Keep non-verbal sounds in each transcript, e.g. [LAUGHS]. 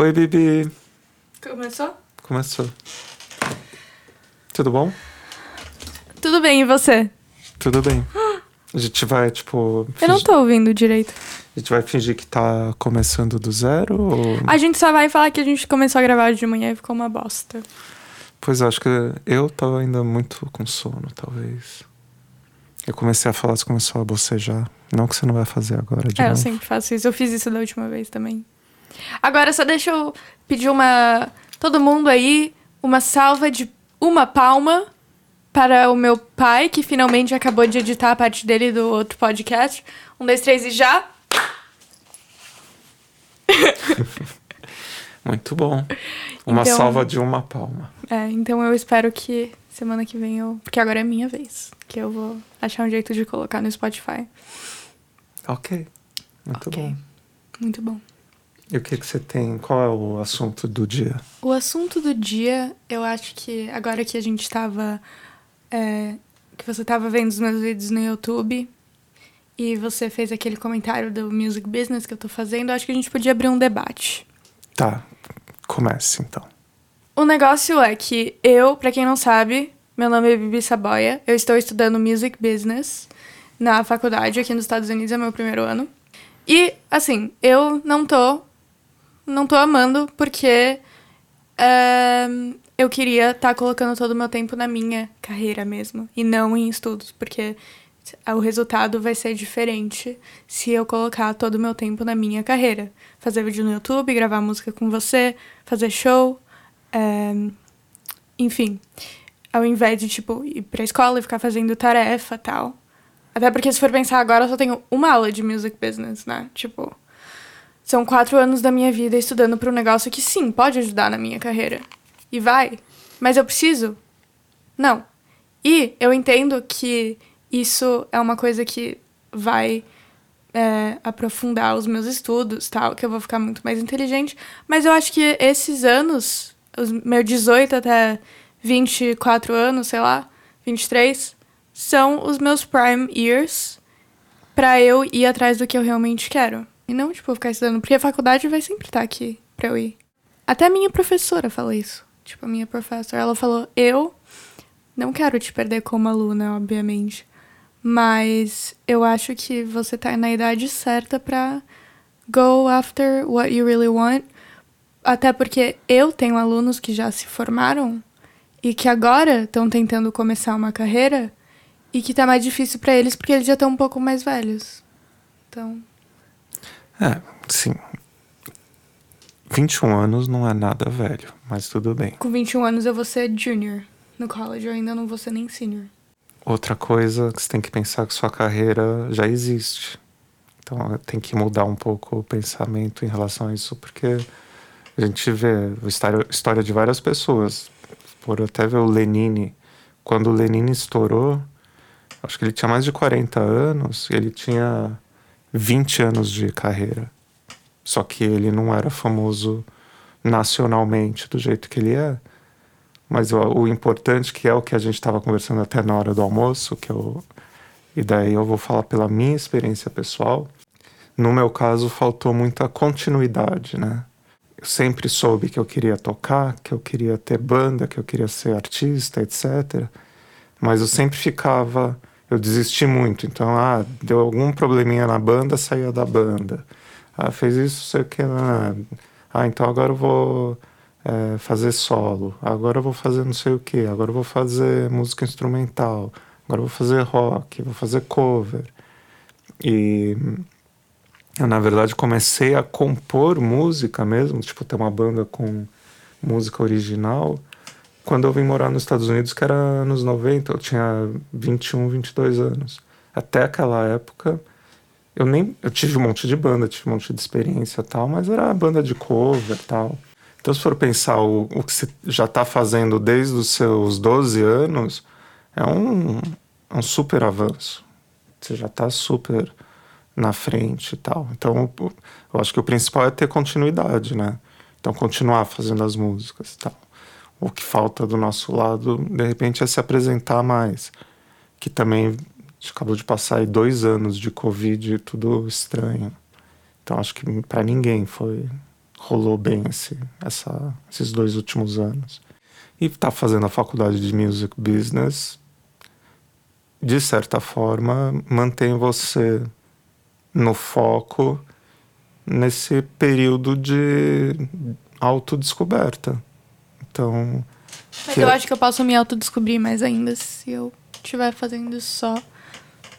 Oi, Bibi. Começou? Começou. Tudo bom? Tudo bem, e você? Tudo bem. A gente vai, tipo. Eu não fingir- tô ouvindo direito. A gente vai fingir que tá começando do zero? Ou... A gente só vai falar que a gente começou a gravar de manhã e ficou uma bosta. Pois eu acho que eu tava ainda muito com sono, talvez. Eu comecei a falar, você começou a bocejar. Não que você não vai fazer agora de é, eu novo. sempre faço isso. Eu fiz isso da última vez também. Agora só deixa eu pedir uma. Todo mundo aí, uma salva de uma palma para o meu pai, que finalmente acabou de editar a parte dele do outro podcast. Um, dois, três e já! [LAUGHS] Muito bom. Uma Então- salva de uma palma. É, então eu espero que semana que vem eu. Porque agora é minha vez. Que eu vou achar um jeito de colocar no Spotify. Ok. Muito Ok. bom. Muito bom. E o que, que você tem? Qual é o assunto do dia? O assunto do dia, eu acho que agora que a gente tava. é, que você tava vendo os meus vídeos no YouTube e você fez aquele comentário do music business que eu tô fazendo, eu acho que a gente podia abrir um debate. Tá, comece então. O negócio é que eu, pra quem não sabe, meu nome é Bibi Saboia, eu estou estudando music business na faculdade aqui nos Estados Unidos, é meu primeiro ano. E, assim, eu não tô. Não tô amando porque é, eu queria estar colocando todo o meu tempo na minha carreira mesmo e não em estudos, porque o resultado vai ser diferente se eu colocar todo o meu tempo na minha carreira. Fazer vídeo no YouTube, gravar música com você, fazer show, é, enfim. Ao invés de, tipo, ir pra escola e ficar fazendo tarefa tal. Até porque, se for pensar agora, eu só tenho uma aula de music business, né? Tipo, são quatro anos da minha vida estudando pra um negócio que, sim, pode ajudar na minha carreira. E vai. Mas eu preciso? Não. E eu entendo que isso é uma coisa que vai é, aprofundar os meus estudos, tal, que eu vou ficar muito mais inteligente. Mas eu acho que esses anos, os meus 18 até 24 anos, sei lá, 23, são os meus prime years pra eu ir atrás do que eu realmente quero. E não, tipo, ficar estudando, porque a faculdade vai sempre estar aqui pra eu ir. Até a minha professora falou isso. Tipo, a minha professora, ela falou: Eu não quero te perder como aluna, obviamente. Mas eu acho que você tá na idade certa pra go after what you really want. Até porque eu tenho alunos que já se formaram e que agora estão tentando começar uma carreira e que tá mais difícil pra eles porque eles já estão um pouco mais velhos. Então, É, sim. 21 anos não é nada velho, mas tudo bem. com 21 anos eu vou ser junior no college, eu ainda não vou ser nem senior. Outra coisa que você tem que pensar que sua carreira já existe. Então tem que mudar um pouco o pensamento em relação a isso, porque a gente vê a história, de várias pessoas. Por até ver o Lenine. Quando o Lenine estourou, acho que ele tinha mais de 40 anos ele tinha 20 anos de carreira. Só que ele não era famoso nacionalmente do jeito que ele é. Mas o, o importante, que é o que a gente estava conversando até na hora do almoço, que eu, e daí eu vou falar pela minha experiência pessoal. No meu caso, faltou muita continuidade, né? Eu sempre soube que eu queria tocar, que eu queria ter banda, que eu queria ser artista, etc. Mas eu sempre ficava. Eu desisti muito. Então, ah, deu algum probleminha na banda, saía da banda. Ah, fez isso, sei o que. Ah, ah então agora eu vou é, fazer solo. Agora eu vou fazer não sei o que. Agora eu vou fazer música instrumental. Agora eu vou fazer rock. Vou fazer cover. E eu, na verdade, comecei a compor música mesmo, tipo, ter uma banda com música original, quando eu vim morar nos Estados Unidos, que era anos 90, eu tinha 21, 22 anos. Até aquela época, eu nem. Eu tive um monte de banda, tive um monte de experiência tal, mas era banda de cover tal. Então, se for pensar o, o que você já está fazendo desde os seus 12 anos, é um, um super avanço. Você já está super na frente e tal. Então, eu acho que o principal é ter continuidade, né? Então, continuar fazendo as músicas e tal. O que falta do nosso lado, de repente, é se apresentar mais. Que também acabou de passar aí dois anos de Covid, tudo estranho. Então, acho que para ninguém foi rolou bem esse, essa, esses dois últimos anos. E tá fazendo a faculdade de Music Business, de certa forma, mantém você no foco nesse período de autodescoberta. Então. Mas eu acho que eu posso me autodescobrir mais ainda se eu estiver fazendo só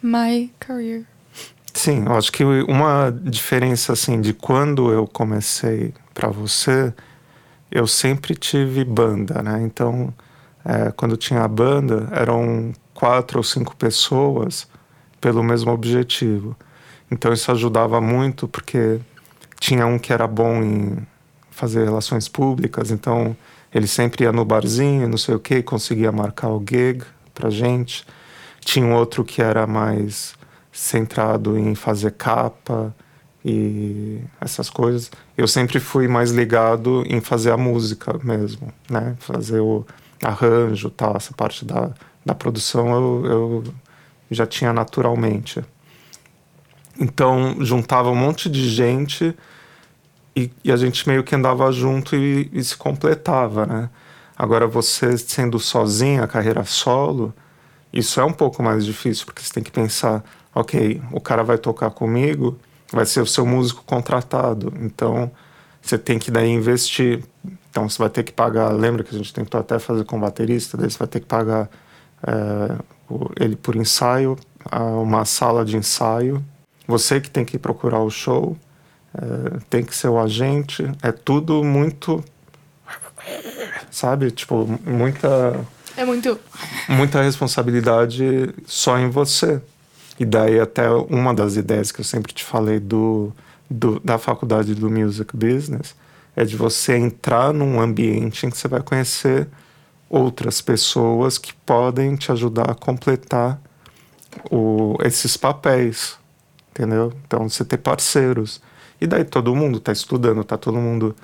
my career. Sim, eu acho que uma diferença assim de quando eu comecei para você, eu sempre tive banda, né? Então, é, quando tinha a banda, eram quatro ou cinco pessoas pelo mesmo objetivo. Então isso ajudava muito porque tinha um que era bom em fazer relações públicas, então ele sempre ia no barzinho, não sei o que, conseguia marcar o gig pra gente. Tinha um outro que era mais centrado em fazer capa e essas coisas. Eu sempre fui mais ligado em fazer a música mesmo, né? Fazer o arranjo, tal, essa parte da, da produção eu, eu já tinha naturalmente. Então juntava um monte de gente e, e a gente meio que andava junto e, e, se completava, né? Agora você sendo sozinha, carreira solo, isso é um pouco mais difícil porque você tem que pensar, ok, o cara vai tocar comigo, vai ser o seu músico contratado, então você tem que daí investir. Então você vai ter que pagar, lembra que a gente tentou até fazer com baterista, daí você vai ter que pagar é, ele por ensaio, uma sala de ensaio você que tem que procurar o show, é, tem que ser o agente, é tudo muito. Sabe? Tipo, muita. É muito. Muita responsabilidade só em você. E daí, até uma das ideias que eu sempre te falei do, do, da faculdade do Music Business é de você entrar num ambiente em que você vai conhecer outras pessoas que podem te ajudar a completar o, esses papéis entendeu? Então você ter parceiros. E daí todo mundo está estudando, está todo mundo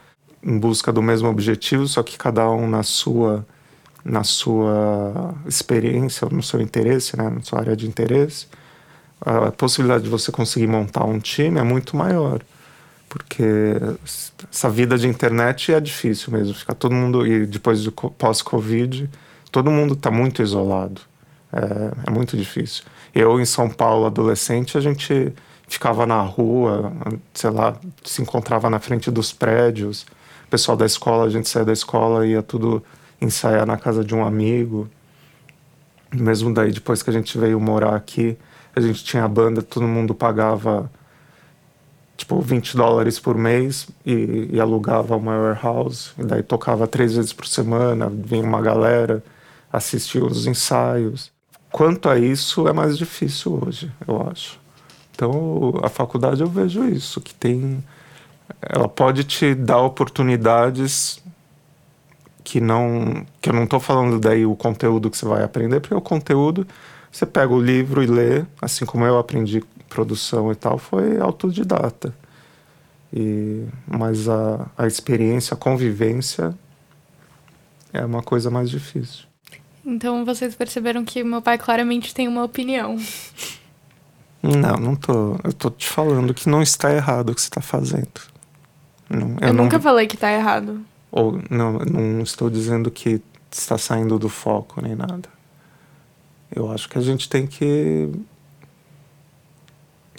em busca do mesmo objetivo, só que cada um na sua na sua experiência, no seu interesse, né, na sua área de interesse, a possibilidade de você conseguir montar um time é muito maior. Porque essa vida de internet é difícil mesmo. Ficar todo mundo, e depois do pós-Covid, todo mundo está muito isolado. É, é muito difícil. Eu, em São Paulo, adolescente, a gente ficava na rua, sei lá, se encontrava na frente dos prédios. O pessoal da escola, a gente saía da escola ia tudo ensaiar na casa de um amigo. Mesmo daí, depois que a gente veio morar aqui, a gente tinha a banda, todo mundo pagava tipo 20 dólares por mês e, e, alugava uma warehouse. E daí tocava três vezes por semana, vinha uma galera, assistia os ensaios. Quanto a isso, é mais difícil hoje, eu acho. Então, a faculdade eu vejo isso, que tem. Ela pode te dar oportunidades que não. que eu não estou falando daí o conteúdo que você vai aprender, porque o conteúdo você pega o livro e lê, assim como eu aprendi produção e tal, foi autodidata. E, mas a, a experiência, a convivência é uma coisa mais difícil. Então vocês perceberam que meu pai claramente tem uma opinião. [LAUGHS] Não, não tô. Eu tô te falando que não está errado o que você está fazendo. Não, eu, eu nunca falei que está errado. Ou não, não estou dizendo que está saindo do foco nem nada. Eu acho que a gente tem que.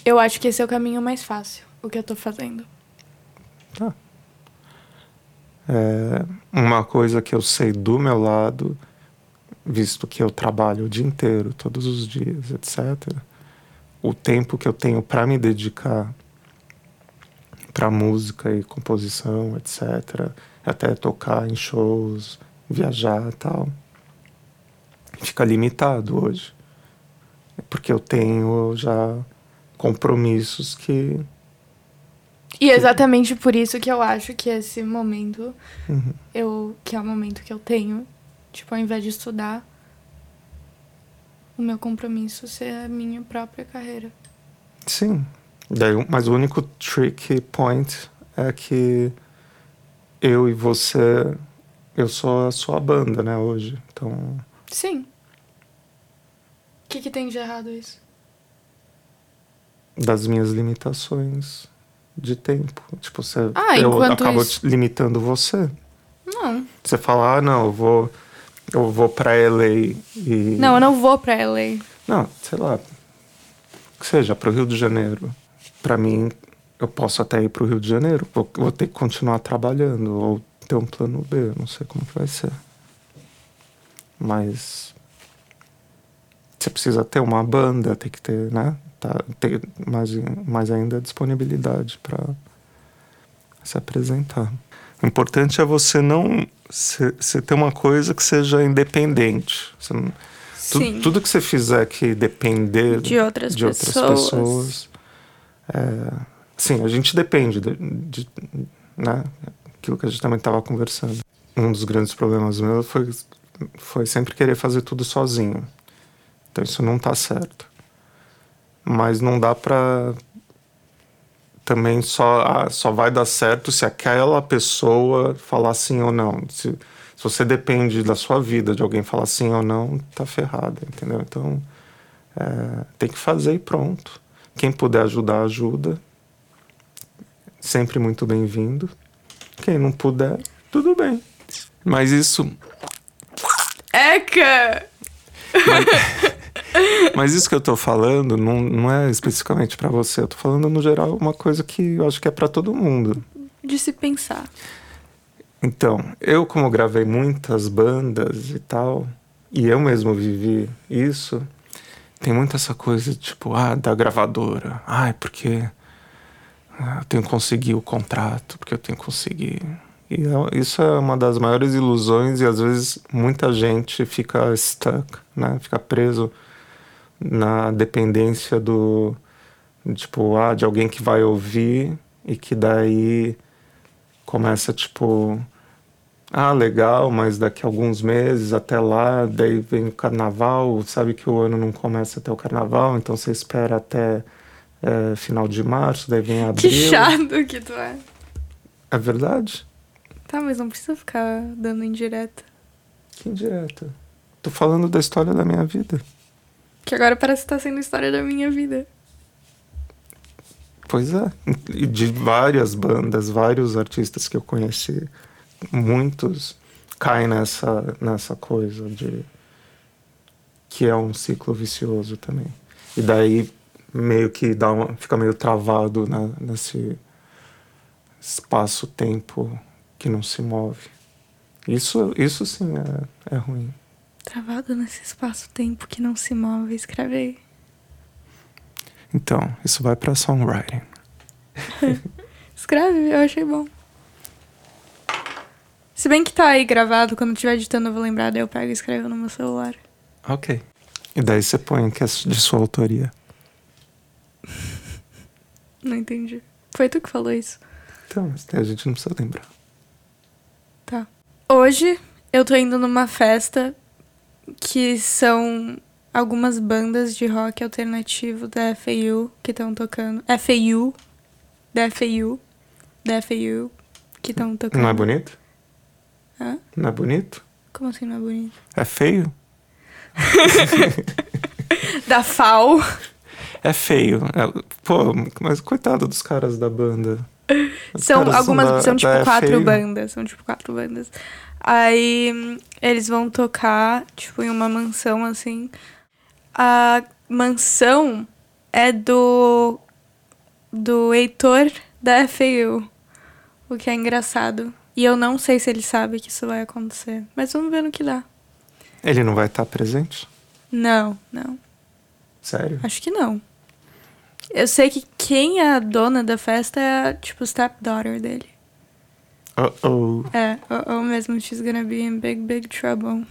Eu acho que esse é o caminho mais fácil, o que eu tô fazendo. Tá. É, uma coisa que eu sei do meu lado visto que eu trabalho o dia inteiro, todos os dias, etc. O tempo que eu tenho para me dedicar para música e composição, etc. Até tocar em shows, viajar, tal, fica limitado hoje, porque eu tenho já compromissos que e exatamente por isso que eu acho que esse momento, uhum. eu, que é o momento que eu tenho Tipo, ao invés de estudar, o meu compromisso ser a minha própria carreira. Sim. Daí, mas o único tricky point é que eu e você, eu sou a sua banda, né, hoje. Então. Sim. O que, que tem de errado isso? Das minhas limitações de tempo. Tipo, você Ah, eu acabo isso- limitando você. Não. Você fala, ah, não, eu vou, eu vou pra LA e. Não, eu não vou pra LA. Não, sei lá. Que seja, pro Rio de Janeiro. Pra mim, eu posso até ir pro Rio de Janeiro. Vou, vou ter que continuar trabalhando ou ter um plano B. Não sei como que vai ser. Mas. Você precisa ter uma banda, tem que ter, né? Tá, ter mais, mais ainda disponibilidade para se apresentar. O importante é você não. Você ter uma coisa que seja independente. Não- tu- tudo que você fizer que depender De outras de outras pessoas. pessoas. é, sim, a gente depende de, de- né? Aquilo que a gente também estava conversando. Um dos grandes problemas meus foi, foi sempre querer fazer tudo sozinho. Então isso não tá certo. Mas não dá pra também só ah, só vai dar certo se aquela pessoa falar sim ou não. Se, se você depende da sua vida de alguém falar sim ou não, tá ferrado, entendeu? Então é, tem que fazer e pronto. Quem puder ajudar, ajuda. Sempre muito bem-vindo. Quem não puder, tudo bem. Mas isso, Eca! mas isso que eu tô falando não, não é especificamente pra você. Eu tô falando no geral uma coisa que eu acho que é pra todo mundo. De se pensar. Então, eu como gravei muitas bandas e tal, e eu mesmo vivi isso, tem muito essa coisa tipo, ah, da gravadora. Ai, porque ah, eu tenho que conseguir o contrato, porque eu tenho que conseguir. E é- isso é uma das maiores ilusões e às vezes muita gente fica stuck, né? Fica preso na dependência do tipo, ah, de alguém que vai ouvir e que daí começa tipo ah legal mas daqui a alguns meses até lá daí vem o carnaval sabe que o ano não começa até o carnaval então você espera até é, final de março daí vem abril Que chato que tu é. é verdade Tá, mas não precisa ficar dando indireta. que indireta tô falando da história da minha vida Que agora parece que tá sendo história da minha vida. Pois é. De várias bandas, vários artistas que eu conheci, muitos caem nessa, nessa coisa de que é um ciclo vicioso também. E daí meio que dá uma, fica meio travado na, nesse espaço-tempo que não se move. Isso, isso sim é, é ruim. Travado nesse espaço-tempo que não se move, escreve aí. Então, isso vai para songwriting. [LAUGHS] Escreve, eu achei bom. Se bem que tá aí gravado, quando estiver editando eu vou lembrar, daí eu pego e escrevo no meu celular. Ok. E daí você põe que é de sua autoria. [LAUGHS] Não entendi. Foi tu que falou isso. Então, a gente não precisa lembrar. Tá. Hoje eu tô indo numa festa que são algumas bandas de rock alternativo da FAU que estão tocando. FAU. Da FAU. Da FAU. Que estão tocando. Não é bonito? Hã? Não é bonito? Como assim não é bonito? É feio? [LAUGHS] Da FAO. É feio. É- pô, mas coitado dos caras da banda. São caras algumas. são tipo quatro FAU. bandas. São tipo quatro bandas. Aí eles vão tocar, tipo, em uma mansão assim. A mansão é do. do Heitor da FAU. O que é engraçado. E eu não sei se ele sabe que isso vai acontecer. Mas vamos ver no que dá. Ele não vai estar presente? Não, não. Sério? Acho que não. Eu sei que quem é a dona da festa é a, tipo, stepdaughter dele. Uh-oh. É, ou mesmo she's gonna be in big, big trouble.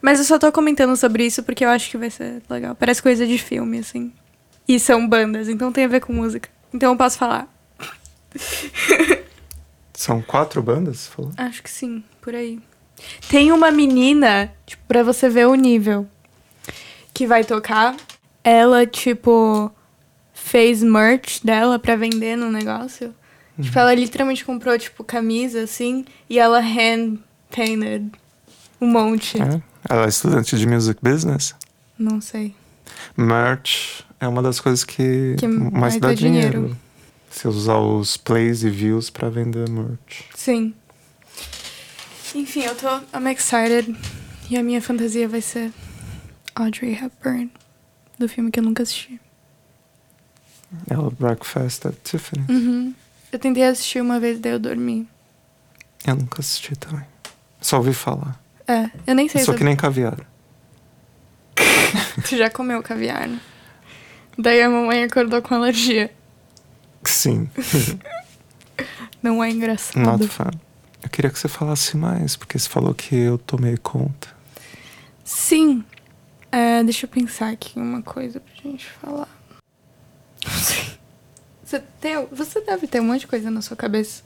Mas eu só tô comentando sobre isso porque eu acho que vai ser legal. Parece coisa de filme, assim. E são bandas, então tem a ver com música. Então eu posso falar. [LAUGHS] São quatro bandas, falou? Acho que sim, por aí. Tem uma menina, tipo, pra você ver o nível, que vai tocar. Ela, tipo, fez merch dela pra vender no negócio. Tipo, ela literalmente comprou, tipo, camisa, assim, e ela hand-painted um monte. É. Ela é estudante de music business? Não sei. Merch é uma das coisas que, Que mais dá dinheiro. dinheiro. Você usar os plays e views pra vender merch. Sim. Enfim, eu tô. I'm excited. E a minha fantasia vai ser Audrey Hepburn, do filme que eu nunca assisti. É o Breakfast at Tiffany. Uhum. Eu tentei assistir uma vez, daí eu dormi. Eu nunca assisti também. Só ouvi falar. É, eu nem sei Só que nem caviar. [LAUGHS] tu já comeu caviar, né? Daí a mamãe acordou com alergia. Sim, [LAUGHS] Não é engraçado. not fun. Eu queria que você falasse mais, porque você falou que eu tomei conta. Sim. É, deixa eu pensar aqui uma coisa pra gente falar. [LAUGHS] Você, tem, você deve ter um monte de coisa na sua cabeça.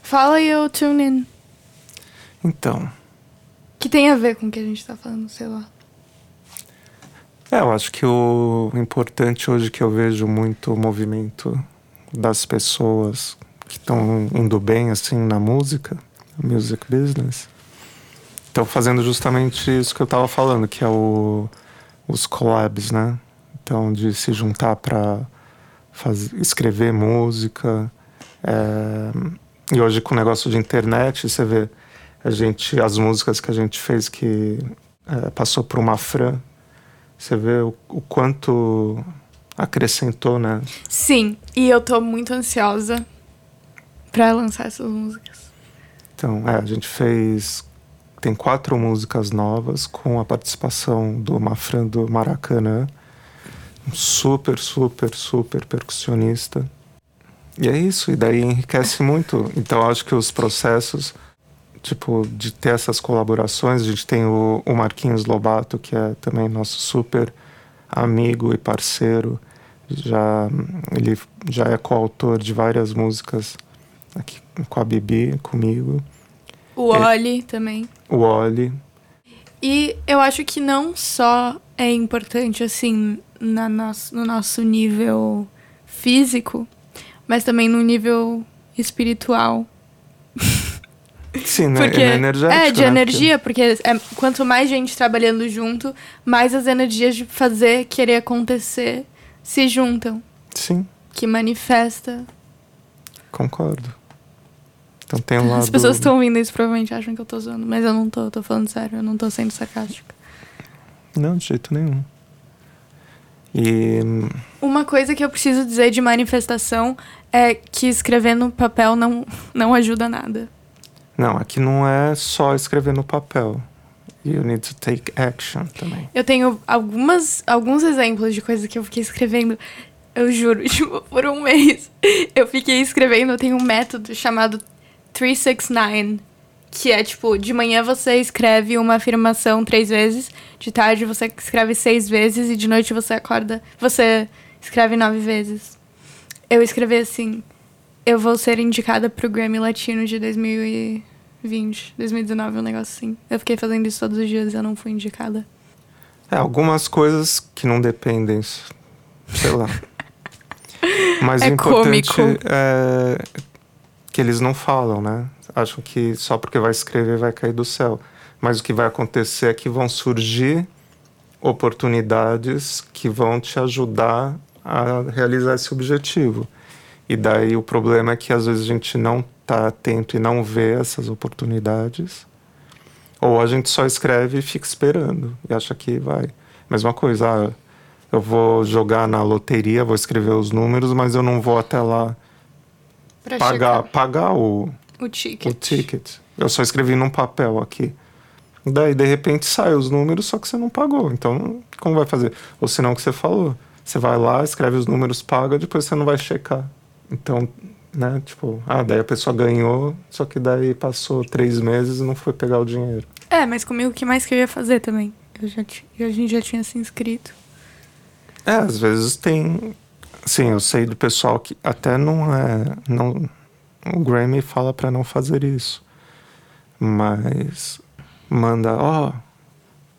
Fala e eu tune in. Então, Que tem a ver com o que a gente tá falando, sei lá. é, eu acho que o importante hoje que eu vejo muito o movimento das pessoas que estão indo bem assim na música, music business, estão fazendo justamente isso que eu tava falando, que é o, os collabs, né? Então, de se juntar para escrever música. é, e hoje com o negócio de internet, você vê a gente, as músicas que a gente fez que é, passou por uma Fran, você vê o, o quanto acrescentou, né? Sim, e eu tô muito ansiosa pra lançar essas músicas. Então, é, a gente fez. Tem quatro músicas novas com a participação do Mafran do Maracanã. Super, super, super percussionista. E é isso, e daí enriquece muito. Então, acho que os processos, tipo, de ter essas colaborações, a gente tem o, o Marquinhos Lobato, que é também nosso super amigo e parceiro. Já, ele já é coautor de várias músicas aqui com a Bibi, comigo. O É. Oli também. O Oli. E eu acho que não só é importante, assim, na nosso, no nosso nível físico, mas também no nível espiritual. Sim, né? Porque, é é, de né? energia, porque é, quanto mais gente trabalhando junto, mais as energias de fazer, querer acontecer, se juntam. Sim, Que manifesta. concordo. Então tem um lado... As pessoas estão ouvindo isso provavelmente acham que eu tô zoando, mas eu não tô, eu tô falando sério, eu não tô sendo sarcástica. Não, de jeito nenhum. E... Uma coisa que eu preciso dizer de manifestação é que escrever no papel não, não ajuda nada. Não, aqui não é só escrever no papel. You need to take action também. Eu tenho algumas, alguns exemplos de coisas que eu fiquei escrevendo. Eu juro, [LAUGHS] tipo, por um mês. Eu fiquei escrevendo, eu tenho um método chamado 369. Que é tipo, de manhã você escreve uma afirmação três vezes, de tarde você escreve seis vezes e de noite você acorda. Você escreve nove vezes. Eu escrevi assim. Eu vou ser indicada pro Grammy Latino de 2020, 2019, um negócio assim. Eu fiquei fazendo isso todos os dias e eu não fui indicada. É, algumas coisas que não dependem, sei lá. [LAUGHS] Mas É o importante cômico. é que eles não falam, né? Acham que só porque vai escrever vai cair do céu. Mas o que vai acontecer é que vão surgir oportunidades que vão te ajudar a realizar esse objetivo. E daí o problema é que às vezes a gente não está atento e não vê essas oportunidades. Ou a gente só escreve e fica esperando e acha que vai. Mesma coisa, ah, eu vou jogar na loteria, vou escrever os números, mas eu não vou até lá Pra pagar, pagar o, o ticket. o ticket. Eu só escrevi num papel aqui. Daí, de repente, sai os números, só que você não pagou. Então, como vai fazer? Ou senão o que você falou. Você vai lá, escreve os números, paga, depois você não vai checar. Então, né, tipo, ah, daí a pessoa ganhou, só que daí passou três meses e não foi pegar o dinheiro. É, mas comigo o que mais que eu ia fazer também? Eu já a gente já tinha se inscrito. É, às vezes tem. Sim, eu sei do pessoal que até não é. Não, o Grammy fala pra não fazer isso. Mas manda, ó,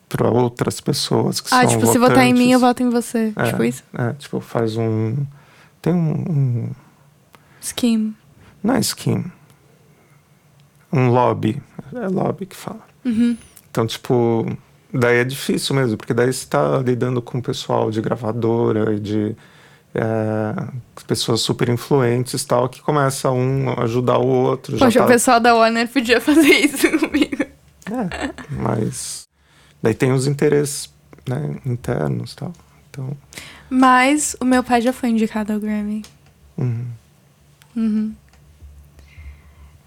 pra outras pessoas que ah, são tipo, se votar em mim, eu votantes. voto em você. É, Tipo isso? É, tipo, faz um. Tem um. um Scheme. não é scheme. Um lobby. É lobby que fala. Uhum. Então, tipo, daí é difícil mesmo, porque daí você tá lidando com o pessoal de gravadora e de, é, pessoas super influentes tal, que começa um a ajudar o outro. Poxa, tá- o pessoal da Warner podia [LAUGHS] fazer isso comigo. É, mas daí tem os interesses né, internos tal. Então, Mas o meu pai já foi indicado ao Grammy. uhum. Uhum.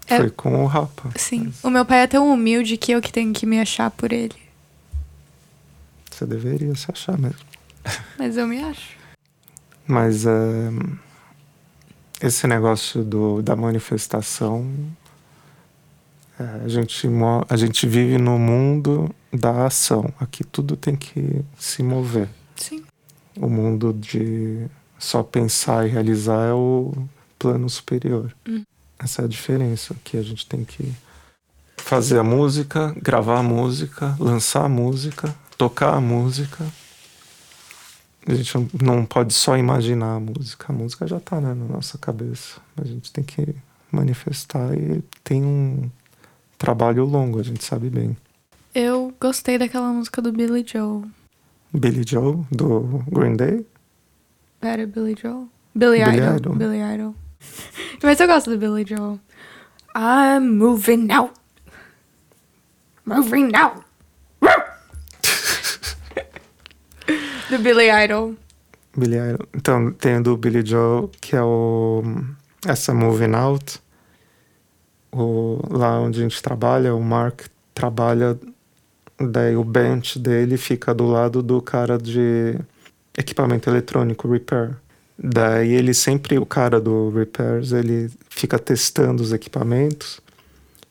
É- foi com o Rapa. Sim. O meu pai é tão humilde que eu que tenho que me achar por ele. Você deveria se achar mesmo. Mas eu me acho. Mas é, esse negócio do, da manifestação, é, a, gente, a gente vive no mundo da ação. Aqui tudo tem que se mover. Sim. O mundo de só pensar e realizar é o plano superior. Hum. Essa é a diferença, que a gente tem que fazer a música, gravar a música, lançar a música, tocar a música. A gente não- pode só imaginar a música, a música já está né, na nossa cabeça. A gente tem que manifestar e tem um trabalho longo, a gente sabe bem. Eu gostei daquela música do Billy Joel. Billy Joe, do Green Day, Pera, Billy Joel? Billy, Billy Idol. Idol. Billy Idol. Mas eu gosto do Billy Joel. I'm moving out. Moving out. Do Billy Idol. Billy Idol. Então, tem o do Billy Joe, que é o essa Moving Out. O, lá onde a gente trabalha, o Mark trabalha, daí o bench dele fica do lado do cara de equipamento eletrônico, repair. Daí ele sempre, o cara do repairs, ele fica testando os equipamentos.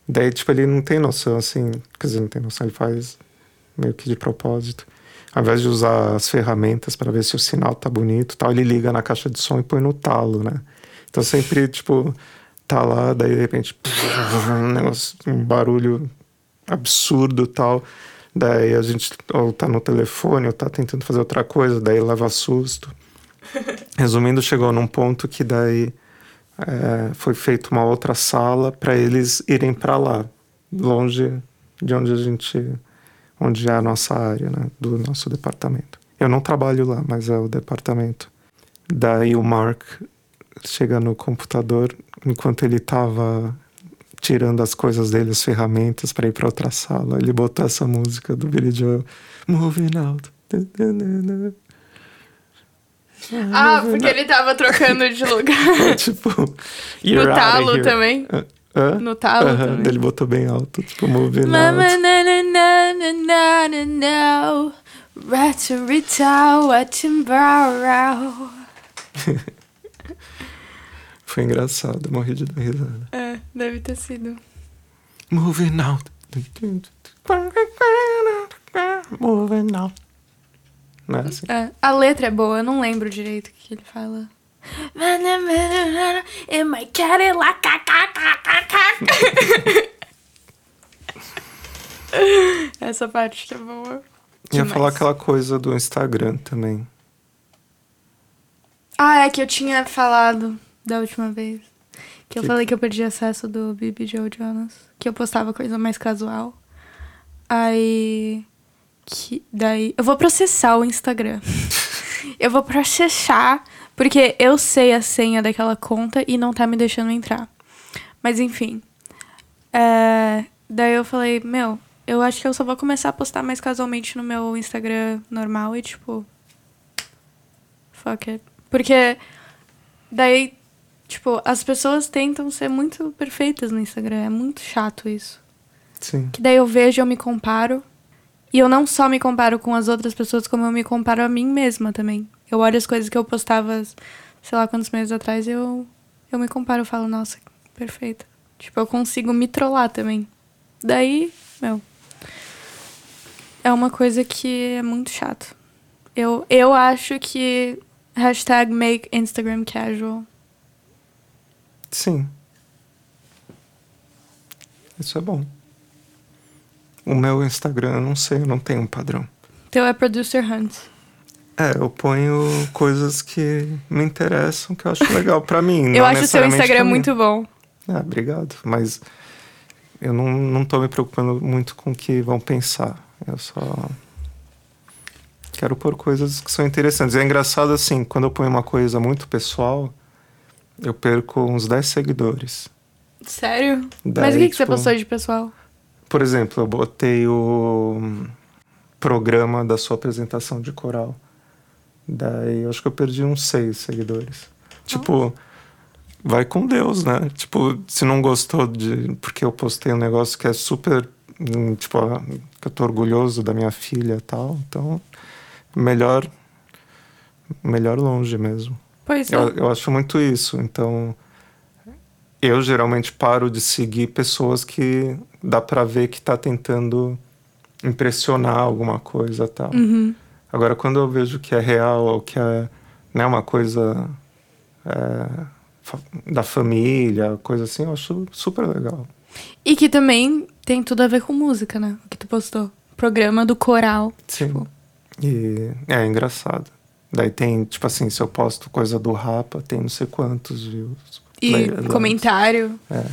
Daí, tipo, ele não tem noção, assim, quer dizer, não tem noção, ele faz meio que de propósito. Ao invés de usar as ferramentas para ver se o sinal tá bonito tal, ele liga na caixa de som e põe no talo, né? Então sempre, tipo, tá lá, daí de repente, [LAUGHS] um negócio, um barulho absurdo tal. Daí a gente ou tá no telefone ou tá tentando fazer outra coisa, daí leva susto. [LAUGHS] Resumindo, chegou num ponto que daí é, foi feita uma outra sala para eles irem para lá, longe de onde a gente, onde é a nossa área, né, do nosso departamento. Eu não trabalho lá, mas é o departamento. Daí o Mark chega no computador enquanto ele estava tirando as coisas dele, as ferramentas para ir para outra sala. Ele botou essa música do Billy Joel, Moving Out. Ah, porque ele tava trocando de lugar. [LAUGHS] tipo, no "You're outta talo here." também. Hã? No talo também. daí Ele botou bem alto, tipo, Moving Mama, Out. na, na, na, na, na, na, watimbarau. [LAUGHS] Foi engraçado, morri de dar risada. É, deve ter sido. Moving out. Moving out. Não é assim? É, a letra é boa, eu não lembro direito o que ele fala. In my Cadillac. Essa parte que é boa. Ia Demais. falar aquela coisa do Instagram também. Ah, é que eu tinha falado da última vez. Que eu Que- falei que eu perdi acesso do Bibi Joe Jonas. Que eu postava coisa mais casual. Aí. Que, daí. Eu vou processar o Instagram. [LAUGHS] eu vou processar. Porque eu sei a senha daquela conta e não tá me deixando entrar. Mas enfim. É, daí eu falei, meu, eu acho que eu só vou começar a postar mais casualmente no meu Instagram normal e tipo. Fuck it. Porque daí, tipo, as pessoas tentam ser muito perfeitas no Instagram. É muito chato isso. Sim. Que daí eu vejo, eu me comparo. E eu não só me comparo com as outras pessoas, como eu me comparo a mim mesma também. Eu olho as coisas que eu postava, sei lá quantos meses atrás, e eu, eu me comparo, eu falo, nossa, perfeita. Tipo, eu consigo me trollar também. Daí, meu. É uma coisa que é muito chato. Eu, eu acho que hashtag make Instagram casual. Sim. Isso é bom. O meu Instagram, eu não sei, eu não tenho um padrão. Teu é producer Hunt. É, eu ponho coisas que me interessam, que eu acho legal pra mim. [LAUGHS] eu não acho o seu Instagram muito bom. Ah, obrigado. Mas eu não, não tô me preocupando muito com o que vão pensar. Eu só. Quero pôr coisas que são interessantes. É engraçado assim, quando eu ponho uma coisa muito pessoal, eu perco uns 10 seguidores. Sério? Daí, Mas o que, que você tipo, postou de pessoal? Por exemplo, eu botei o programa da sua apresentação de coral. Daí eu acho que eu perdi uns seis seguidores. Tipo, vai com Deus, né? Tipo, se não gostou de. Porque eu postei um negócio que é super. hum, Tipo, ah, que eu tô orgulhoso da minha filha e tal. Então, melhor. Melhor longe mesmo. Pois é. Eu, eu acho muito isso. Então, eu geralmente paro de seguir pessoas que dá pra ver que tá tentando impressionar alguma coisa e tal. Uhum. Agora, quando eu vejo que é real ou que é né, uma coisa é, da família, coisa assim, eu acho super legal. E que também tem tudo a ver com música, né? O que tu postou. Programa do coral. Sim. Tipo, E é engraçado. Daí tem, tipo assim, se eu posto coisa do Rapa, tem não sei quantos views. e play- comentário. É.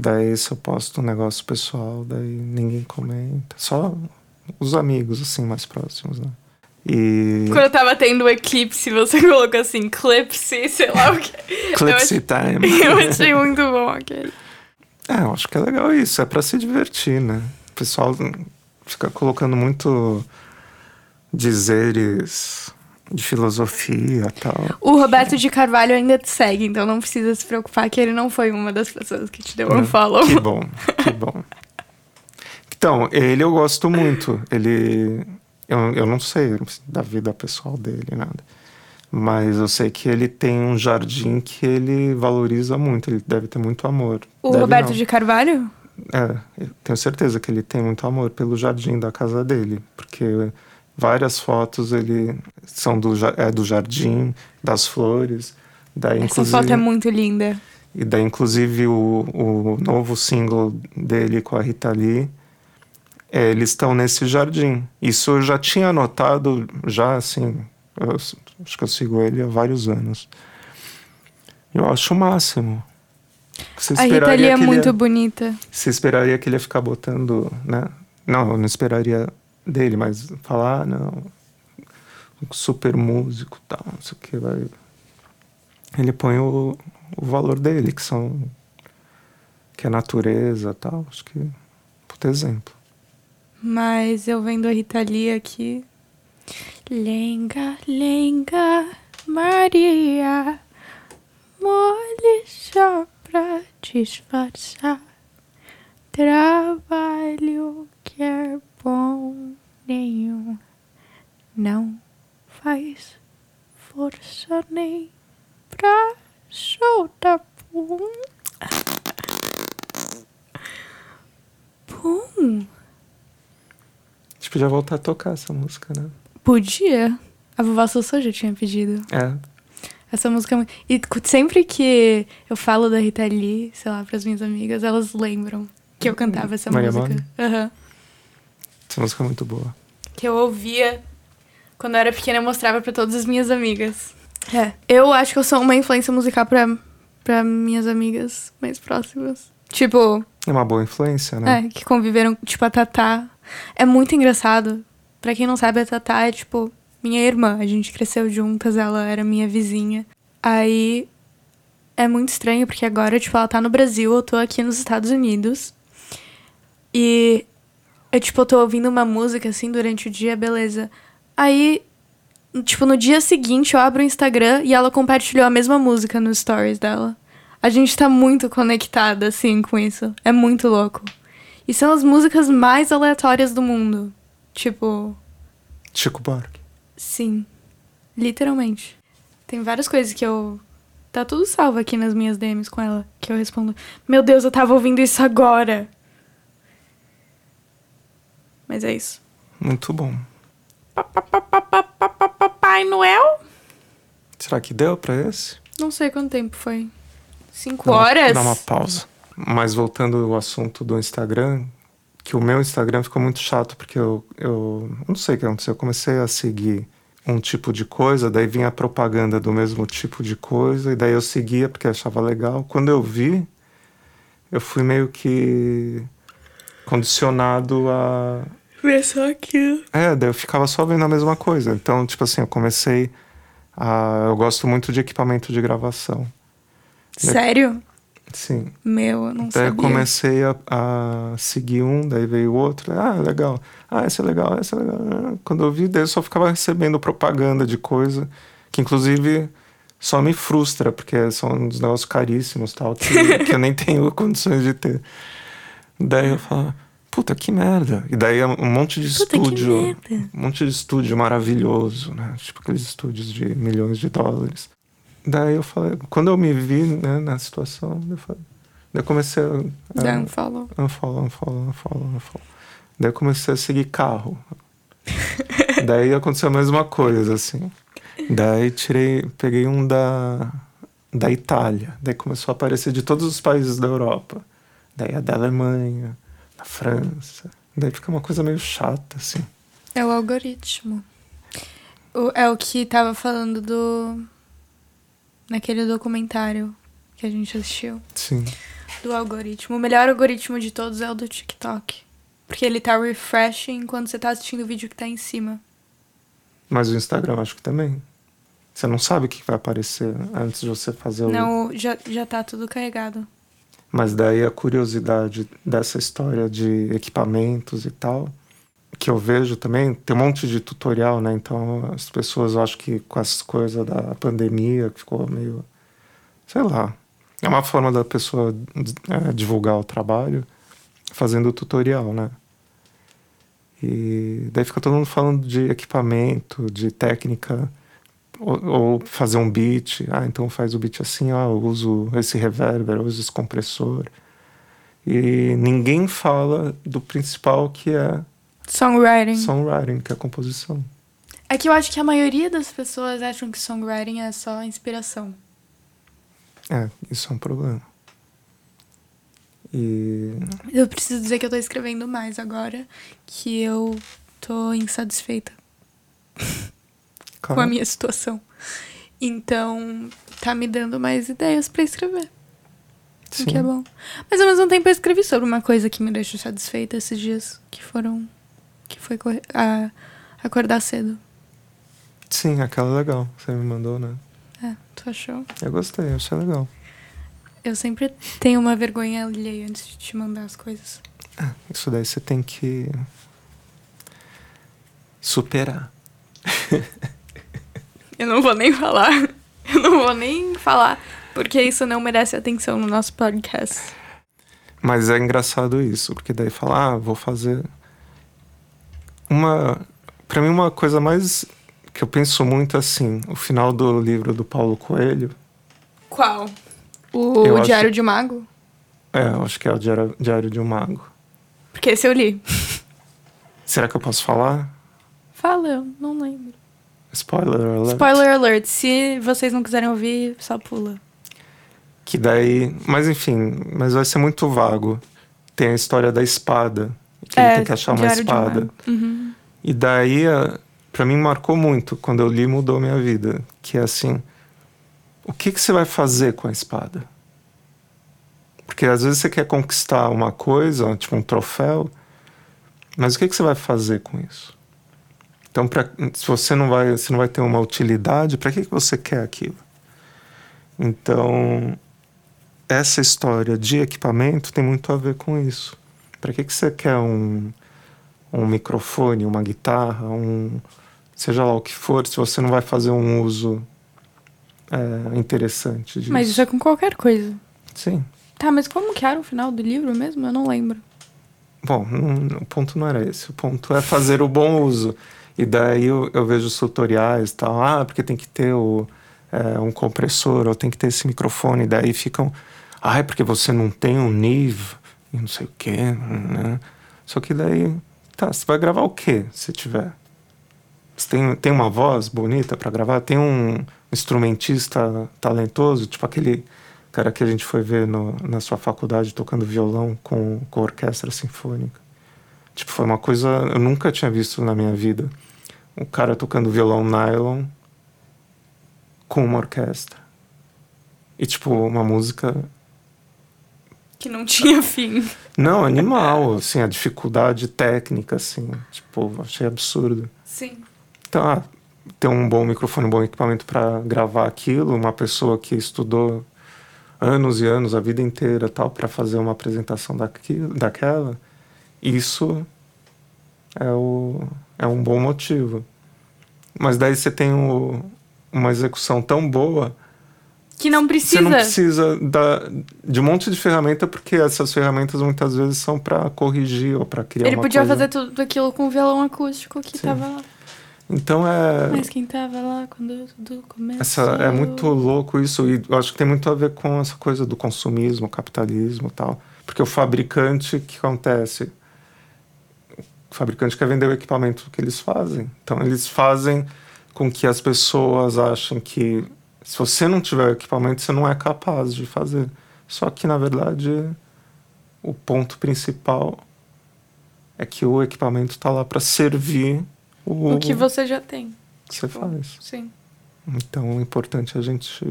Daí se eu posto um negócio pessoal, daí ninguém comenta. Só os amigos, assim, mais próximos, né? E. Quando eu tava tendo o eclipse, você [LAUGHS] colocou assim, clipse, sei lá o que. Clipsy eu, time. [LAUGHS] eu achei muito bom aquele. É, eu acho que é legal isso, é pra se divertir, né? O pessoal fica colocando muito dizeres de filosofia e tal. O Roberto de Carvalho ainda te segue, então não precisa se preocupar que ele não foi uma das pessoas que te deu um follow. Que bom, que bom. [LAUGHS] Então, ele eu gosto muito. Ele. Eu, eu não sei da vida pessoal dele, nada. Mas eu sei que ele tem um jardim que ele valoriza muito. Ele deve ter muito amor. O Deve Roberto não. de Carvalho? É, eu tenho certeza que ele tem muito amor pelo jardim da casa dele, porque várias fotos ele são do, é, do jardim, das flores. Daí, Essa foto é muito linda. E daí, inclusive, o, o novo single dele com a Rita Lee, é, eles estão nesse jardim. Isso eu já tinha notado, já assim, eu acho que eu sigo ele há vários anos. Eu acho o máximo. Você A Rita Lee é muito ia- bonita. você esperaria que ele ia ficar botando, né? Não, eu não esperaria dele, mas falar, ah, não, um super músico e tal, não sei o que, vai. Ele põe o, o valor dele, que são. que é natureza e tal, acho que. Puta exemplo. Mas eu vendo a Rita Lee aqui. Lenga, lenga, Maria, mole só pra disfarçar. Trabalho que é bom nenhum, não faz força nem pra soltar pum. Pum. Podia voltar a tocar essa música, né? Podia. A vovó Sossô já tinha pedido. É. Essa música é muito... E sempre que eu falo da Rita Lee, sei lá, pras minhas amigas, elas lembram que eu cantava essa Maria música. Aham. Essa música é muito boa. Que eu ouvia quando eu era pequena eu mostrava pra todas as minhas amigas. É. Eu acho que eu sou uma influência musical pra, pra minhas amigas mais próximas. Tipo, É uma boa influência, né? É, que conviveram, tipo, a Tatá. É muito engraçado. Pra quem não sabe, a Tatá é, tipo, minha irmã. A gente cresceu juntas, ela era minha vizinha. Aí é muito estranho, porque agora, tipo, ela tá no Brasil, eu tô aqui nos Estados Unidos. E eu, tipo, eu tô ouvindo uma música, assim, durante o dia, beleza. Aí, tipo, no dia seguinte eu abro o Instagram e ela compartilhou a mesma música nos stories dela. A gente tá muito conectada, assim, com isso. É muito louco. E são as músicas mais aleatórias do mundo. Tipo, Chico Buarque. sim. Literalmente. Tem várias coisas que eu. Tá tudo salvo aqui nas minhas DMs com ela. Que eu respondo: Meu Deus, eu tava ouvindo isso agora. Mas é isso. Muito bom. Papai Noel? Será que deu pra esse? Não sei quanto tempo foi. Cinco Dá uma- horas? Dá uma pausa. Mas voltando ao assunto do Instagram, que o meu Instagram ficou muito chato, porque eu, eu não sei o que aconteceu. Eu comecei a seguir um tipo de coisa, daí vinha a propaganda do mesmo tipo de coisa, e daí eu seguia porque achava legal. Quando eu vi, eu fui meio que condicionado a Ver só aquilo. É, daí eu ficava só vendo a mesma coisa. Então, tipo assim, eu comecei a. Eu gosto muito de equipamento de gravação. Sério? Sim. Meu, eu não Daí eu sabia. comecei a, a seguir um, daí veio o outro. Ah, legal. Ah, esse é legal, esse é legal. Ah, Quando eu vi, daí eu só ficava recebendo propaganda de coisa, que inclusive só me frustra, porque são uns negócios caríssimos tal, que, [LAUGHS] que eu nem tenho condições de ter. Daí eu falo, puta que merda. E daí um monte de Puta, estúdio. Um monte de estúdio maravilhoso, né? Tipo aqueles estúdios de milhões de dólares. Daí eu falei, quando eu me vi né, na situação, eu falei. Daí eu comecei a. a Dá um follow. Unfollow, unfollow, unfollow, unfollow. Daí eu comecei a seguir carro. [LAUGHS] Daí aconteceu a mesma coisa, assim. Daí tirei, peguei um da, da Itália. Daí começou a aparecer de todos os países da Europa. Daí a da Alemanha, da França. Daí fica uma coisa meio chata, assim. É o algoritmo. O- é o que tava falando do. Naquele documentário que a gente assistiu. Sim. Do algoritmo. O melhor algoritmo de todos é o do TikTok. Porque ele tá refreshing quando você tá assistindo o vídeo que tá em cima. Mas o Instagram acho que também. Você não sabe o que vai aparecer antes de você fazer o. Não, já, já tá tudo carregado. Mas daí a curiosidade dessa história de equipamentos e tal, que eu vejo também, tem um monte de tutorial, né? Então as pessoas, eu acho que com essas coisas da pandemia, que ficou meio. sei lá. É uma forma da pessoa é, divulgar o trabalho fazendo tutorial, né? E daí fica todo mundo falando de equipamento, de técnica, ou, ou fazer um beat. Ah, então faz o beat assim, ah, eu uso esse reverber, eu uso esse compressor. E ninguém fala do principal que é Songwriting. songwriting, que é a composição. É que eu acho que a maioria das pessoas acham que songwriting é só inspiração. É, isso é um problema. E Eu preciso dizer que eu tô escrevendo mais agora, que eu tô insatisfeita [LAUGHS] com a claro, minha situação. Então, tá me dando mais ideias pra escrever, sim, o que é bom. Mas ao mesmo tempo eu escrevi sobre uma coisa que me deixou satisfeita esses dias, que foram que foi a, acordar cedo. sim, aquela é legal. Você me mandou, né? É, tu achou? Eu gostei, achei legal. Eu sempre tenho uma vergonha alheia antes de te mandar as coisas. Isso daí você tem que superar. [LAUGHS] Eu não vou nem falar. Eu não vou nem falar, porque isso não merece atenção no nosso podcast. Mas é engraçado isso, porque daí fala, ah, vou fazer uma, Pra mim uma coisa mais que eu penso muito assim, o final do livro do Paulo Coelho, Qual? O acho- Diário de um Mago? é, eu acho que é o Diário, Diário de um Mago. Porque esse eu li. [LAUGHS] Será que eu posso falar? Fala, eu não lembro. Spoiler alert. Spoiler alert, se vocês não quiserem ouvir, só pula. Que daí, mas enfim, mas vai ser muito vago. Tem a história da espada, ele tem que achar uma É, um espada. Mago. Uhum. E daí, a- pra mim, marcou muito. Quando eu li, mudou minha vida. Que é assim: o que, que você vai fazer com a espada? Porque às vezes você quer conquistar uma coisa, tipo um troféu, mas o que, que você vai fazer com isso? Então, pra, se você não vai, se não vai ter uma utilidade, para que, que você quer aquilo? Então, essa história de equipamento tem muito a ver com isso. Para que, que você quer um, um microfone, uma guitarra, um seja lá o que for, se você não vai fazer um uso é, interessante disso. Mas isso é com qualquer coisa. Sim. Tá, mas como que era o final do livro mesmo? Eu não lembro. Bom, não- o ponto não era esse. O ponto é fazer o bom uso. E daí eu, eu vejo os tutoriais e tal. Ah, porque tem que ter o, é, um compressor, ou tem que ter esse microfone. E daí ficam... Ah, é porque você não tem um NIV e não sei o quê. Né? Só que daí... Tá, você vai gravar o quê, se tiver? Você tem, tem uma voz bonita para gravar? Tem um instrumentista talentoso? Tipo aquele cara que a gente foi ver no, na sua faculdade tocando violão com, com orquestra sinfônica. Tipo, foi uma coisa eu nunca tinha visto na minha vida. Um cara tocando violão nylon com uma orquestra. E, tipo, uma música Que não tinha [LAUGHS] fim. Não, animal, assim, a dificuldade técnica, assim, tipo, achei absurdo. Sim. Então, ah, ter um bom microfone, um bom equipamento para gravar aquilo, uma pessoa que estudou anos e anos, a vida inteira, tal, para fazer uma apresentação daquilo, daquela, isso é, o, é um bom motivo. Mas daí você tem o, uma execução tão boa Que não precisa. você não precisa da, de um monte de ferramenta, porque essas ferramentas muitas vezes são para corrigir ou para criar Ele podia coisa. fazer tudo aquilo com o violão acústico que Sim. tava lá. Então é. Mas quem tava lá quando tudo começou? Essa, é muito louco isso, e eu acho que tem muito a ver com essa coisa do consumismo, capitalismo e tal. Porque o fabricante, o que acontece? O fabricante quer vender o equipamento que eles fazem. Então, eles fazem com que as pessoas achem que se você não tiver o equipamento, você não é capaz de fazer. Só que, na verdade, o ponto principal é que o equipamento está lá para servir o, O que você já tem. que você faz. Sim. Então, o importante é a gente,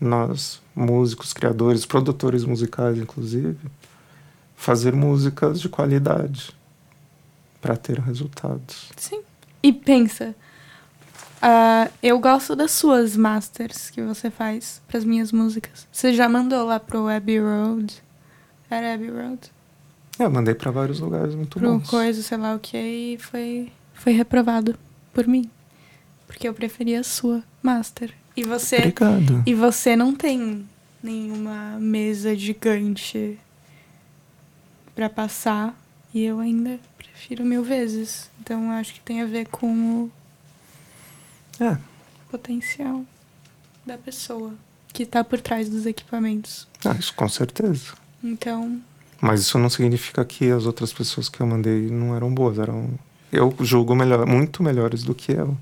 nós, músicos, criadores, produtores musicais, inclusive, fazer músicas de qualidade para ter resultados. Sim. E pensa, ah, eu gosto das suas masters que você faz pras minhas músicas. Você já mandou lá pro Abbey Road? Era Abbey Road? É, Eu mandei para vários lugares muito Pro bons. coisa, sei lá o que, e foi, foi reprovado por mim. Porque eu preferia a sua master. E você. Obrigado. E você não tem nenhuma mesa gigante pra passar. E eu ainda prefiro mil vezes. Então acho que tem a ver com o É, potencial da pessoa que tá por trás dos equipamentos. ah, isso com certeza. Então, Mas isso não significa que as outras pessoas que eu mandei não eram boas, eram eu julgo melhor, muito melhores do que eu.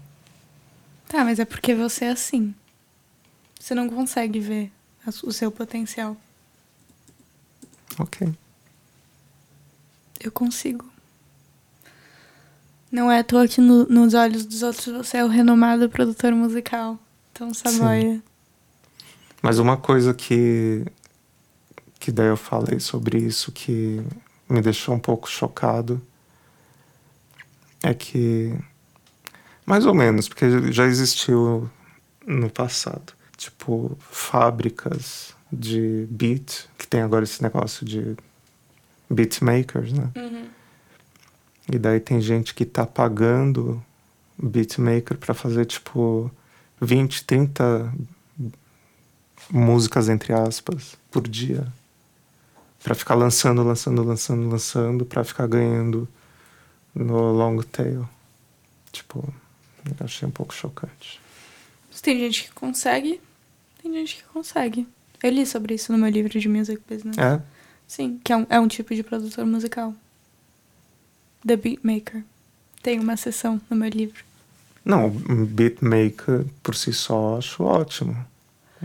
tá, mas é porque você é assim. Você não consegue ver o seu potencial. OK. Eu consigo. Não é à toa que no- nos olhos dos outros você é o renomado produtor musical. Então, Saboia. Mas uma coisa que que daí eu falei sobre isso que me deixou um pouco chocado é que mais ou menos, porque já existiu no passado, tipo fábricas de beat, que tem agora esse negócio de beatmakers, né? Uhum. E daí tem gente que tá pagando beatmaker pra fazer tipo 20, 30 músicas entre aspas por dia. Pra ficar lançando, lançando, lançando, lançando, pra ficar ganhando no long tail. Tipo, eu achei um pouco chocante. Tem gente que consegue, tem gente que consegue. Eu li sobre isso no meu livro de music business. É? Sim, que é um, é um tipo de produtor musical. The Beatmaker. Tem uma seção no meu livro. Não, um beatmaker por si só acho ótimo.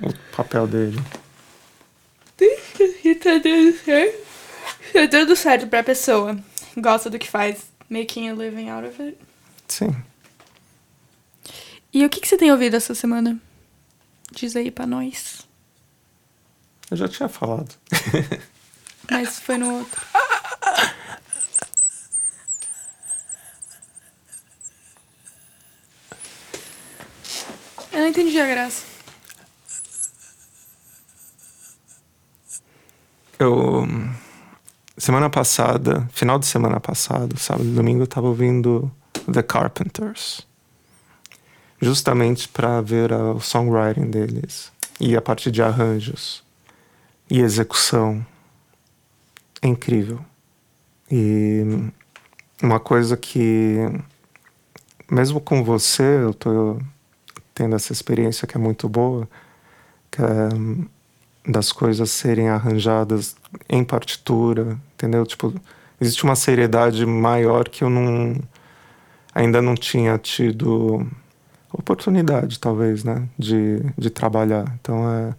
O papel dele. E tá dando certo. Tá dando certo pra pessoa. Gosta do que faz. Making a living out of it. Sim. E o que, que você tem ouvido essa semana? Diz aí pra nós. Eu já tinha falado. Mas foi no outro. Entendi a graça. Eu. Semana passada, final de semana passada, sábado e domingo, eu tava ouvindo The Carpenters. Justamente para ver o songwriting deles. E a parte de arranjos. E execução. É incrível. E uma coisa que. Mesmo com você, eu tô tendo essa experiência que é muito boa, que é das coisas serem arranjadas em partitura, entendeu? Tipo, existe uma seriedade maior que eu não ainda não tinha tido oportunidade, talvez, né, de, de trabalhar. Então é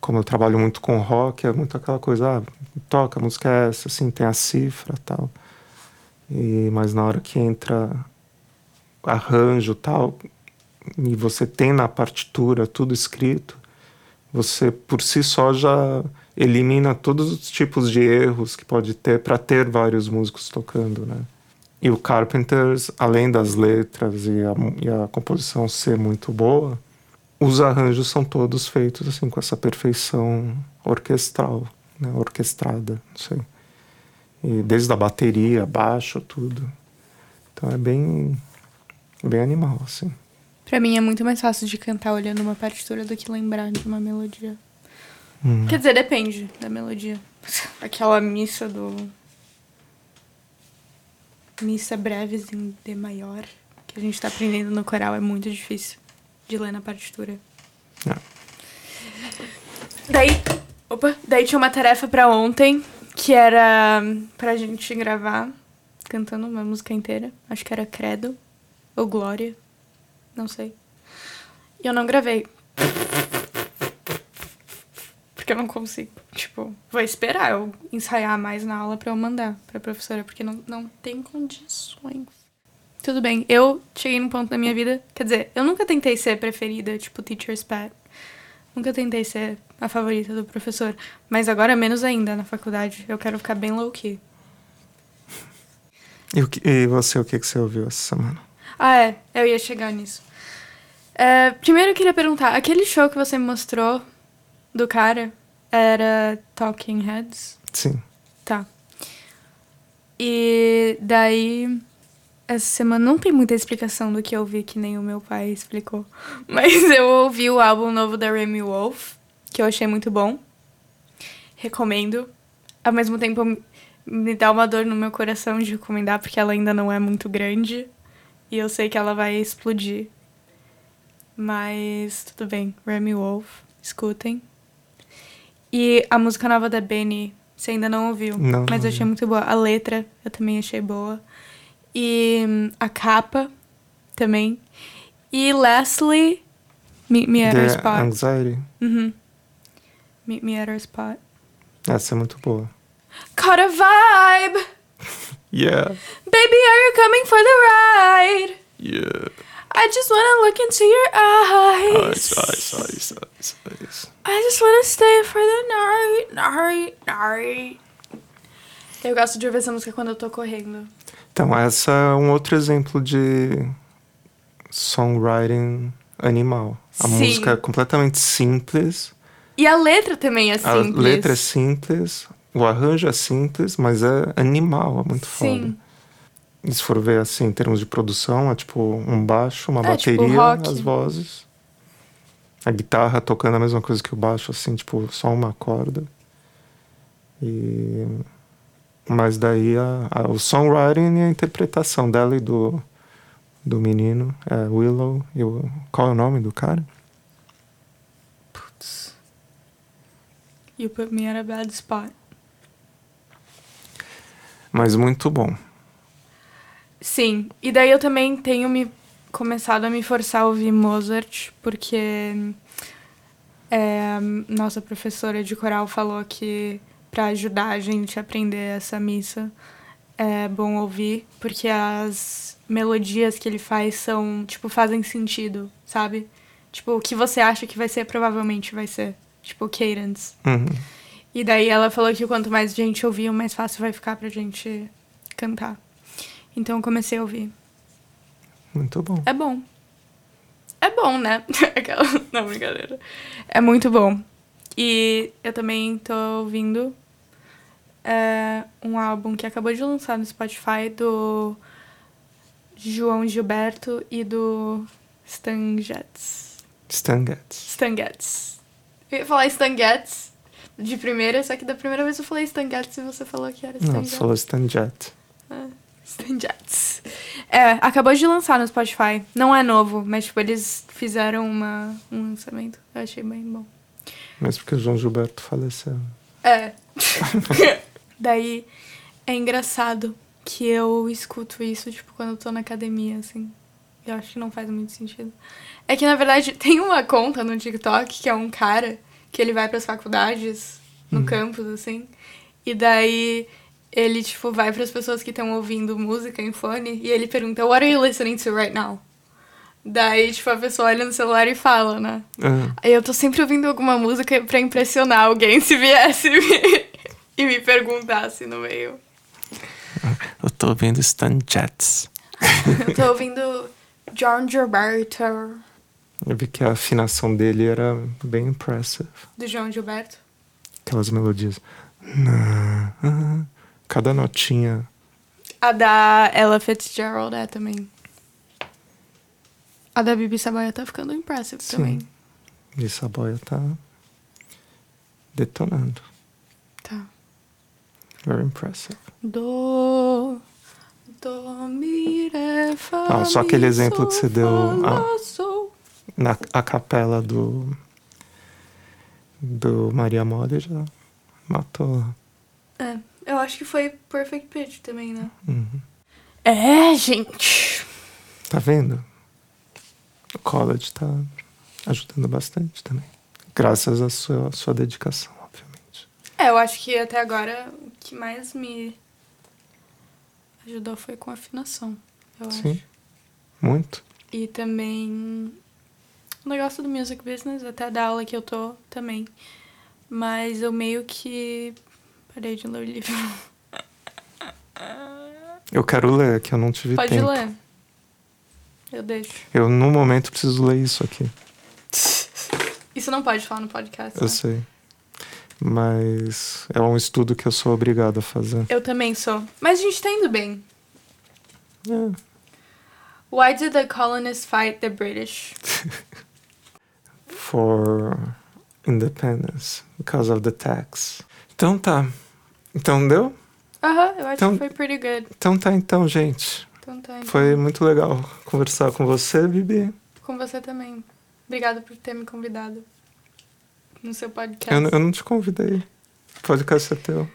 como eu trabalho muito com rock, é muito aquela coisa, ah, toca, a música é essa, assim, tem a cifra, tal. E mas na hora que entra arranjo, tal, e você tem na partitura tudo escrito, você por si só já elimina todos os tipos de erros que pode ter para ter vários músicos tocando, né? E o Carpenters, além das letras e a, e a composição ser muito boa, os arranjos são todos feitos assim com essa perfeição orquestral, né? orquestrada, não sei. E desde a bateria, baixo, tudo. Então é bem bem animal assim. Pra mim é muito mais fácil de cantar olhando uma partitura do que lembrar de uma melodia. Hum. Quer dizer, depende da melodia. Aquela missa do. Missa breves em D maior, que a gente tá aprendendo no coral, é muito difícil de ler na partitura. É. Daí. Opa! Daí tinha uma tarefa pra ontem, que era pra gente gravar, cantando uma música inteira. Acho que era Credo ou Glória. Não sei. Eu não gravei. Porque eu não consigo. Tipo, vou esperar eu ensaiar mais na aula pra eu mandar pra professora, porque não, não tem condições. Tudo bem, eu cheguei num ponto da minha vida. Quer dizer, eu nunca tentei ser preferida, tipo, teacher's pet. Nunca tentei ser a favorita do professor. Mas agora menos ainda na faculdade. Eu quero ficar bem low-key. E, e você, o que, que você ouviu essa semana? Ah, é. Eu ia chegar nisso. É, primeiro eu queria perguntar, aquele show que você me mostrou do cara era Talking Heads? Sim. Tá. E daí, essa semana não tem muita explicação do que eu vi, que nem o meu pai explicou. [LAUGHS] Mas eu ouvi o álbum novo da Remy Wolf, que eu achei muito bom. Recomendo. Ao mesmo tempo, me dá uma dor no meu coração de recomendar, porque ela ainda não é muito grande. E eu sei que ela vai explodir. Mas tudo bem. Remy Wolf, escutem. E a música nova da Benny, você ainda não ouviu. Não, mas eu achei muito boa. A letra eu também achei boa. E hum, a capa também. E Leslie, Me, me At Her Spot. Anxiety. Uhum. Meet Me At Her Spot. Essa é muito boa. Caught a vibe! [LAUGHS] Yeah. Baby, are you coming for the ride? Yeah. I just wanna look into your eyes. Ice, ice, ice, ice, ice. I just wanna stay for the night, night, night. Eu gosto de ouvir essa música quando eu tô correndo. Então, essa é um outro exemplo de songwriting animal. A Sim. música é completamente simples, E a letra também é a simples. letra é simples, o arranjo é simples, mas é animal, é muito foda. Sim. E se for ver assim, em termos de produção, é tipo um baixo, uma É, tipo bateria, rock. as vozes. A guitarra tocando a mesma coisa que o baixo, assim, tipo, só uma corda. E... Mas daí a, a- o songwriting e a interpretação dela e do, do menino é Willow. E o, qual é o nome do cara? Putz. You put me at a bad spot. Mas muito bom. Sim, e daí eu também tenho me começado a me forçar a ouvir Mozart, porque é, nossa professora de coral falou que para ajudar a gente a aprender essa missa é bom ouvir, porque as melodias que ele faz são, tipo, fazem sentido, sabe? Tipo, o que você acha que vai ser, provavelmente vai ser. Tipo, cadence. Uhum. E daí ela falou que quanto mais gente ouvir, mais fácil vai ficar pra gente cantar. Então eu comecei a ouvir. Muito bom. É bom. É bom, né? [LAUGHS] Aquela... Não, brincadeira. É muito bom. E eu também tô ouvindo é, um álbum que acabou de lançar no Spotify do João Gilberto e do Stan Getz. Stan Getz. Stan Getz. Eu ia falar Stan Getz de primeira, só que da primeira vez eu falei Stan Getz e você falou que era Stan Não, você falou Stan Jet. Ah, Stan Getz. É, acabou de lançar no Spotify. Não é novo, mas tipo, eles fizeram uma, um lançamento. Eu achei bem bom. Mesmo porque o João Gilberto faleceu. É. [LAUGHS] Daí é engraçado que eu escuto isso, tipo, quando eu tô na academia, assim. Eu acho que não faz muito sentido. É que, na verdade, [LAUGHS] tem uma conta no TikTok que é um cara que ele vai pras faculdades, no campus, assim. E daí ele, tipo, vai pras pessoas que estão ouvindo música em fone e ele pergunta, What are you listening to right now? Daí, tipo, a pessoa olha no celular e fala, né? Ah, Aí eu tô sempre ouvindo alguma música pra impressionar alguém [LAUGHS] se viesse me- e me perguntasse no meio. eu tô ouvindo Stan Jets. Eu tô ouvindo John Gilberto, Eu vi que a afinação dele era bem impressive. do João Gilberto. Aquelas melodias. Ah, Cada notinha. A da Ella Fitzgerald é também. A da Bibi Saboia tá ficando impressive Sim. também. E essa boia tá detonando. Tá. Very impressive. Do, do, mi, re, fa, Ah, só aquele exemplo que você deu, ah. Na a capela do. Do Maria Mole já matou. É, eu acho que foi Perfect Pitch também, né? Uhum. É, gente. Tá vendo? O college tá ajudando bastante também. Graças à sua, à sua dedicação, obviamente. É, eu acho que até agora o que mais me ajudou foi com afinação, eu Sim. acho. Muito. E também o negócio do music business, até da aula que eu tô também. Mas eu meio que parei de ler o livro. Eu quero ler, que eu não tive Pode tempo. ler. Eu deixo. Eu, no momento, preciso ler isso aqui. [LAUGHS] Isso não pode falar no podcast. Eu né? sei. Mas é um estudo que eu sou obrigado a fazer. Eu também sou. Mas a gente tá indo bem. É. Why did the colonists fight the British? [LAUGHS] For independence. Because of the tax. Então tá. Então deu? Aham, eu acho Então- que foi pretty good. Então tá então, gente. Então tá. então. Foi muito legal conversar com você, Bibi. Com você também. Obrigada por ter me convidado no seu podcast. Eu, eu não te convidei. O podcast é teu.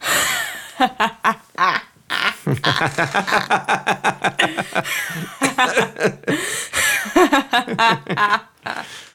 [LAUGHS] [LAUGHS]